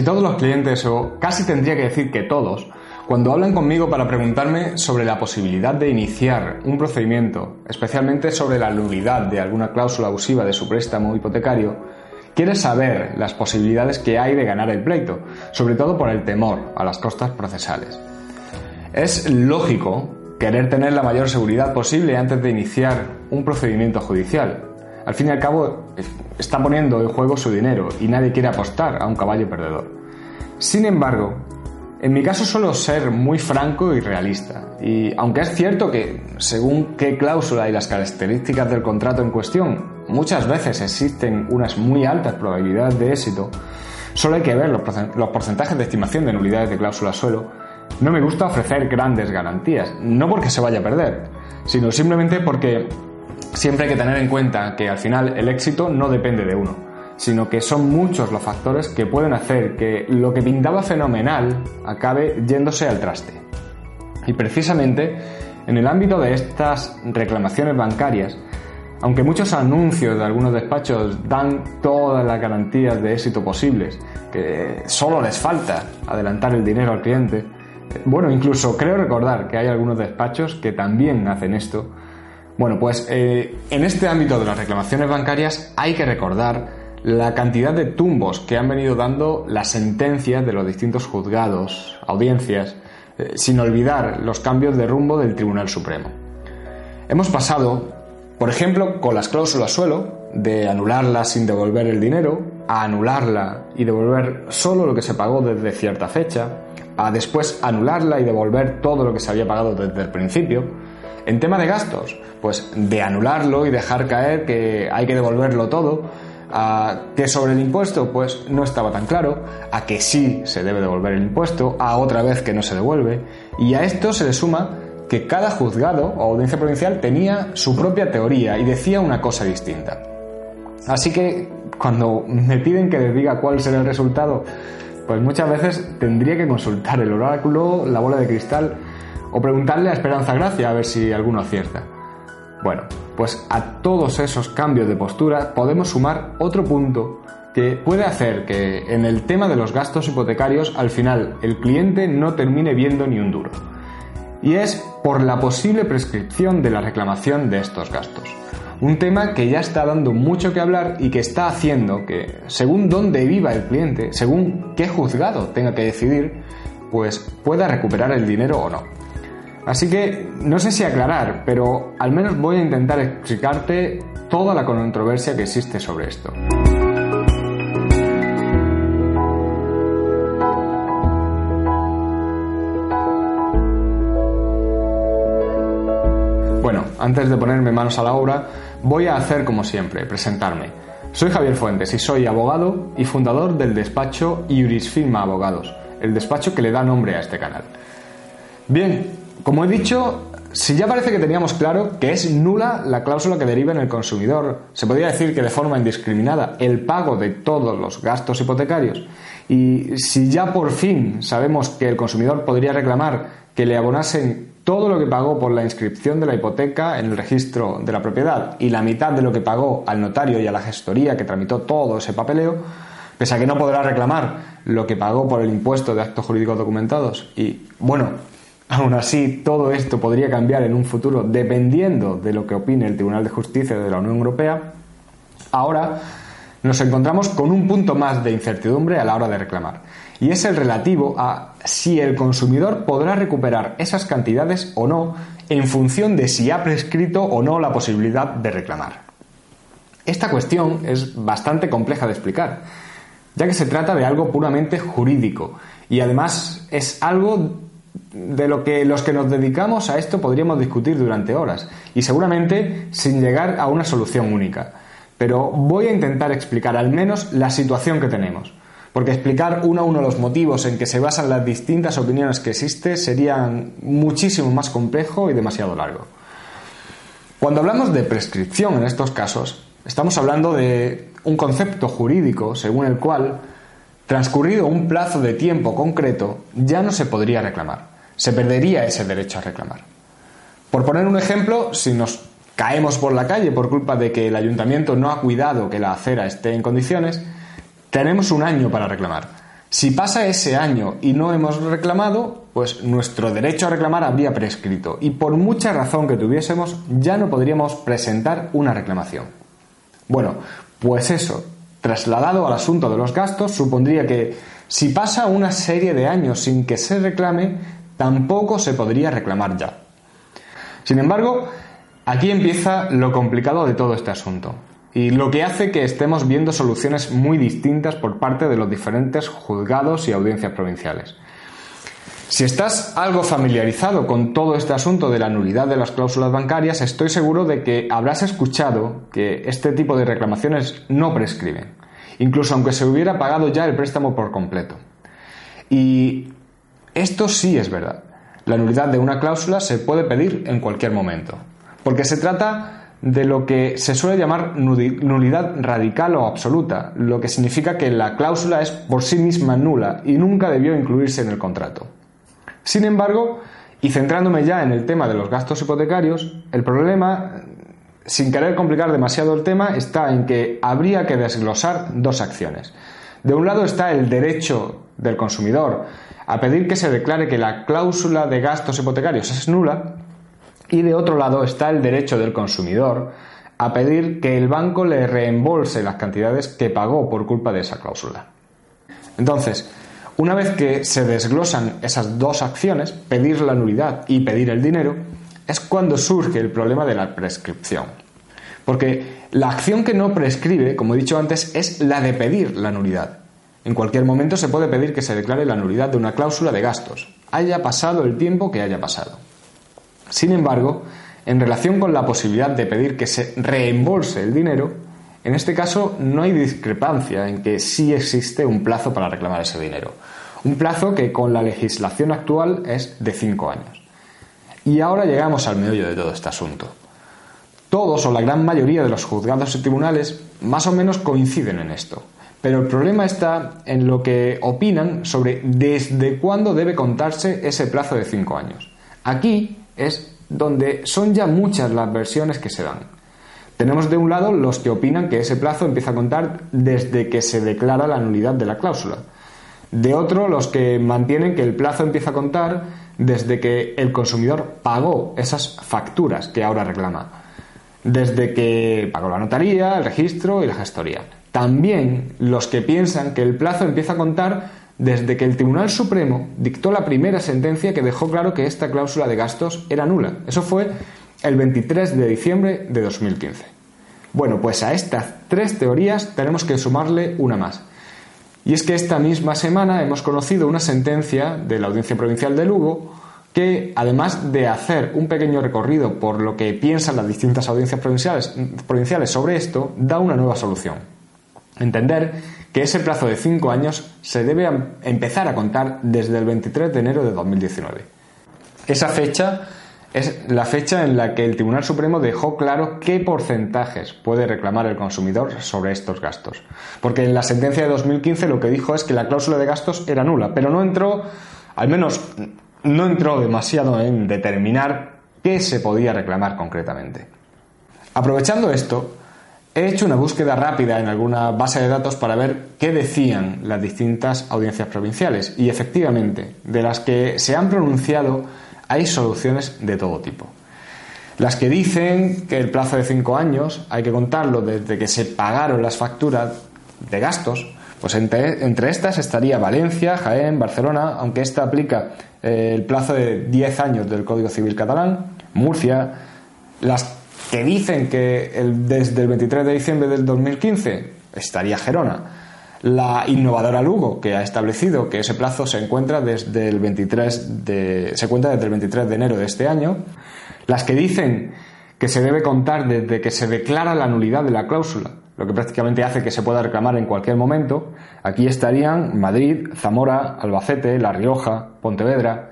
Casi todos los clientes, o casi tendría que decir que todos, cuando hablan conmigo para preguntarme sobre la posibilidad de iniciar un procedimiento, especialmente sobre la nulidad de alguna cláusula abusiva de su préstamo hipotecario, quiere saber las posibilidades que hay de ganar el pleito, sobre todo por el temor a las costas procesales. Es lógico querer tener la mayor seguridad posible antes de iniciar un procedimiento judicial, al fin y al cabo, está poniendo en juego su dinero y nadie quiere apostar a un caballo perdedor. Sin embargo, en mi caso suelo ser muy franco y realista, y aunque es cierto que, según qué cláusula y las características del contrato en cuestión, muchas veces existen unas muy altas probabilidades de éxito, solo hay que ver los porcentajes de estimación de nulidades de cláusula suelo, no me gusta ofrecer grandes garantías, no porque se vaya a perder, sino simplemente porque siempre hay que tener en cuenta que al final el éxito no depende de uno, sino que son muchos los factores que pueden hacer que lo que pintaba fenomenal acabe yéndose al traste. Y precisamente en el ámbito de estas reclamaciones bancarias, aunque muchos anuncios de algunos despachos dan todas las garantías de éxito posibles, que solo les falta adelantar el dinero al cliente, bueno, incluso creo recordar que hay algunos despachos que también hacen esto, bueno, pues eh, en este ámbito de las reclamaciones bancarias hay que recordar la cantidad de tumbos que han venido dando las sentencias de los distintos juzgados, audiencias, eh, sin olvidar los cambios de rumbo del Tribunal Supremo. Hemos pasado, por ejemplo, con las cláusulas suelo, de anularla sin devolver el dinero, a anularla y devolver solo lo que se pagó desde cierta fecha, a después anularla y devolver todo lo que se había pagado desde el principio, en tema de gastos, pues de anularlo y dejar caer que hay que devolverlo todo, a que sobre el impuesto pues no estaba tan claro, a que sí se debe devolver el impuesto, a otra vez que no se devuelve, y a esto se le suma que cada juzgado o audiencia provincial tenía su propia teoría y decía una cosa distinta. Así que cuando me piden que les diga cuál será el resultado, pues muchas veces tendría que consultar el oráculo, la bola de cristal o preguntarle a Esperanza Gracia a ver si alguno acierta. Bueno, pues a todos esos cambios de postura podemos sumar otro punto que puede hacer que en el tema de los gastos hipotecarios al final el cliente no termine viendo ni un duro. Y es por la posible prescripción de la reclamación de estos gastos. Un tema que ya está dando mucho que hablar y que está haciendo que, según dónde viva el cliente, según qué juzgado tenga que decidir, pues pueda recuperar el dinero o no. Así que no sé si aclarar, pero al menos voy a intentar explicarte toda la controversia que existe sobre esto. Bueno, antes de ponerme manos a la obra, voy a hacer como siempre, presentarme. Soy Javier Fuentes y soy abogado y fundador del despacho Iurisfirma Abogados, el despacho que le da nombre a este canal. Bien, como he dicho, si ya parece que teníamos claro que es nula la cláusula que deriva en el consumidor, se podría decir que de forma indiscriminada el pago de todos los gastos hipotecarios, y si ya por fin sabemos que el consumidor podría reclamar que le abonasen todo lo que pagó por la inscripción de la hipoteca en el registro de la propiedad y la mitad de lo que pagó al notario y a la gestoría que tramitó todo ese papeleo, pese a que no podrá reclamar lo que pagó por el impuesto de actos jurídicos documentados. Y bueno, Aún así, todo esto podría cambiar en un futuro dependiendo de lo que opine el Tribunal de Justicia de la Unión Europea. Ahora nos encontramos con un punto más de incertidumbre a la hora de reclamar, y es el relativo a si el consumidor podrá recuperar esas cantidades o no en función de si ha prescrito o no la posibilidad de reclamar. Esta cuestión es bastante compleja de explicar, ya que se trata de algo puramente jurídico y además es algo de lo que los que nos dedicamos a esto podríamos discutir durante horas y seguramente sin llegar a una solución única. Pero voy a intentar explicar al menos la situación que tenemos, porque explicar uno a uno los motivos en que se basan las distintas opiniones que existen serían muchísimo más complejo y demasiado largo. Cuando hablamos de prescripción en estos casos, estamos hablando de un concepto jurídico según el cual Transcurrido un plazo de tiempo concreto, ya no se podría reclamar. Se perdería ese derecho a reclamar. Por poner un ejemplo, si nos caemos por la calle por culpa de que el ayuntamiento no ha cuidado que la acera esté en condiciones, tenemos un año para reclamar. Si pasa ese año y no hemos reclamado, pues nuestro derecho a reclamar habría prescrito y por mucha razón que tuviésemos ya no podríamos presentar una reclamación. Bueno, pues eso, trasladado al asunto de los gastos, supondría que si pasa una serie de años sin que se reclame, tampoco se podría reclamar ya. Sin embargo, aquí empieza lo complicado de todo este asunto y lo que hace que estemos viendo soluciones muy distintas por parte de los diferentes juzgados y audiencias provinciales. Si estás algo familiarizado con todo este asunto de la nulidad de las cláusulas bancarias, estoy seguro de que habrás escuchado que este tipo de reclamaciones no prescriben, incluso aunque se hubiera pagado ya el préstamo por completo. Y esto sí es verdad. La nulidad de una cláusula se puede pedir en cualquier momento, porque se trata de lo que se suele llamar nulidad radical o absoluta, lo que significa que la cláusula es por sí misma nula y nunca debió incluirse en el contrato. Sin embargo, y centrándome ya en el tema de los gastos hipotecarios, el problema, sin querer complicar demasiado el tema, está en que habría que desglosar dos acciones. De un lado está el derecho del consumidor a pedir que se declare que la cláusula de gastos hipotecarios es nula y de otro lado está el derecho del consumidor a pedir que el banco le reembolse las cantidades que pagó por culpa de esa cláusula. Entonces, una vez que se desglosan esas dos acciones, pedir la nulidad y pedir el dinero, es cuando surge el problema de la prescripción. Porque la acción que no prescribe, como he dicho antes, es la de pedir la nulidad. En cualquier momento se puede pedir que se declare la nulidad de una cláusula de gastos, haya pasado el tiempo que haya pasado. Sin embargo, en relación con la posibilidad de pedir que se reembolse el dinero, en este caso no hay discrepancia en que sí existe un plazo para reclamar ese dinero. Un plazo que con la legislación actual es de cinco años. Y ahora llegamos al meollo de todo este asunto. Todos o la gran mayoría de los juzgados y tribunales más o menos coinciden en esto. Pero el problema está en lo que opinan sobre desde cuándo debe contarse ese plazo de cinco años. Aquí es donde son ya muchas las versiones que se dan. Tenemos de un lado los que opinan que ese plazo empieza a contar desde que se declara la nulidad de la cláusula. De otro, los que mantienen que el plazo empieza a contar desde que el consumidor pagó esas facturas que ahora reclama. Desde que pagó la notaría, el registro y la gestoría. También los que piensan que el plazo empieza a contar desde que el Tribunal Supremo dictó la primera sentencia que dejó claro que esta cláusula de gastos era nula. Eso fue el 23 de diciembre de 2015. Bueno, pues a estas tres teorías tenemos que sumarle una más. Y es que esta misma semana hemos conocido una sentencia de la Audiencia Provincial de Lugo que, además de hacer un pequeño recorrido por lo que piensan las distintas audiencias provinciales, sobre esto, da una nueva solución. Entender que ese plazo de cinco años se debe empezar a contar desde el 23 de enero de 2019. Esa fecha es la fecha en la que el Tribunal Supremo dejó claro qué porcentajes puede reclamar el consumidor sobre estos gastos. Porque en la sentencia de 2015 lo que dijo es que la cláusula de gastos era nula, pero no entró, al menos no entró demasiado en determinar qué se podía reclamar concretamente. Aprovechando esto, he hecho una búsqueda rápida en alguna base de datos para ver qué decían las distintas audiencias provinciales y efectivamente, de las que se han pronunciado, hay soluciones de todo tipo. Las que dicen que el plazo de cinco años hay que contarlo desde que se pagaron las facturas de gastos, pues entre, estas estaría Valencia, Jaén, Barcelona, aunque esta aplica eh, el plazo de 10 años del Código Civil catalán, Murcia, las que dicen que desde el 23 de diciembre del 2015 estaría Gerona, la innovadora Lugo, que ha establecido que ese plazo se encuentra desde el 23 de, se cuenta desde el 23 de enero de este año. Las que dicen que se debe contar desde que se declara la nulidad de la cláusula, lo que prácticamente hace que se pueda reclamar en cualquier momento. Aquí estarían Madrid, Zamora, Albacete, La Rioja, Pontevedra,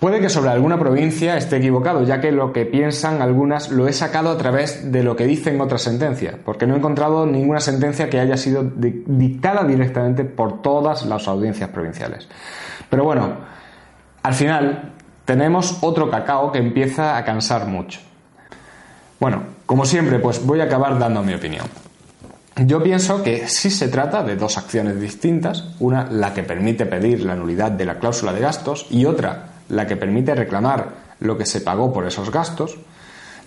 Puede que sobre alguna provincia esté equivocado, ya que lo que piensan algunas lo he sacado a través de lo que dicen otras sentencias, porque no he encontrado ninguna sentencia que haya sido dictada directamente por todas las audiencias provinciales. Pero bueno, al final tenemos otro cacao que empieza a cansar mucho. Bueno, como siempre, pues voy a acabar dando mi opinión. Yo pienso que sí se trata de dos acciones distintas, una la que permite pedir la nulidad de la cláusula de gastos y otra la que permite reclamar lo que se pagó por esos gastos.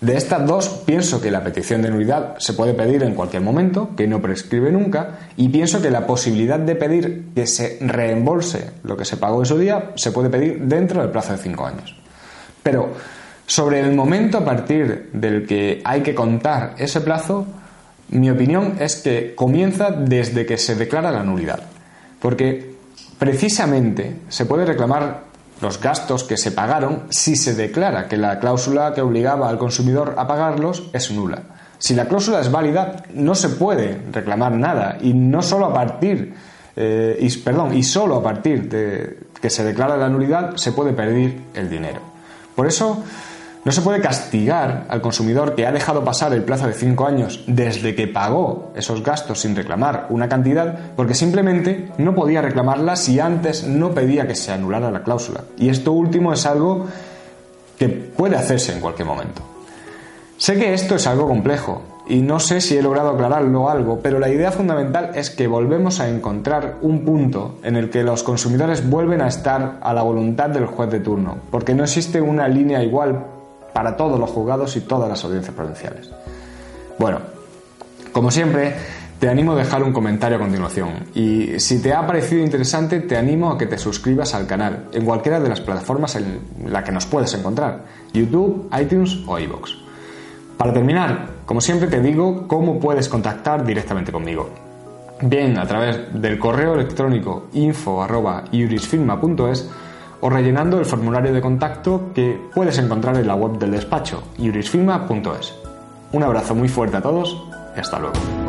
De estas dos, pienso que la petición de nulidad se puede pedir en cualquier momento, que no prescribe nunca, y pienso que la posibilidad de pedir que se reembolse lo que se pagó en su día se puede pedir dentro del plazo de cinco años. Pero sobre el momento a partir del que hay que contar ese plazo, mi opinión es que comienza desde que se declara la nulidad, porque precisamente se puede reclamar los gastos que se pagaron si se declara que la cláusula que obligaba al consumidor a pagarlos es nula. Si la cláusula es válida, no se puede reclamar nada y no solo a partir eh, y, perdón, y solo a partir de que se declara la nulidad se puede pedir el dinero. Por eso no se puede castigar al consumidor que ha dejado pasar el plazo de cinco años desde que pagó esos gastos sin reclamar una cantidad porque simplemente no podía reclamarla si antes no pedía que se anulara la cláusula. Y esto último es algo que puede hacerse en cualquier momento. Sé que esto es algo complejo y no sé si he logrado aclararlo algo, pero la idea fundamental es que volvemos a encontrar un punto en el que los consumidores vuelven a estar a la voluntad del juez de turno, porque no existe una línea igual para todos los juzgados y todas las audiencias provinciales. Bueno, como siempre, te animo a dejar un comentario a continuación y si te ha parecido interesante te animo a que te suscribas al canal en cualquiera de las plataformas en la que nos puedes encontrar, YouTube, iTunes o iVoox. Para terminar, como siempre te digo cómo puedes contactar directamente conmigo. Bien a través del correo electrónico info.iurisfirma.es o rellenando el formulario de contacto que puedes encontrar en la web del despacho, iurisfirma.es. Un abrazo muy fuerte a todos y hasta luego.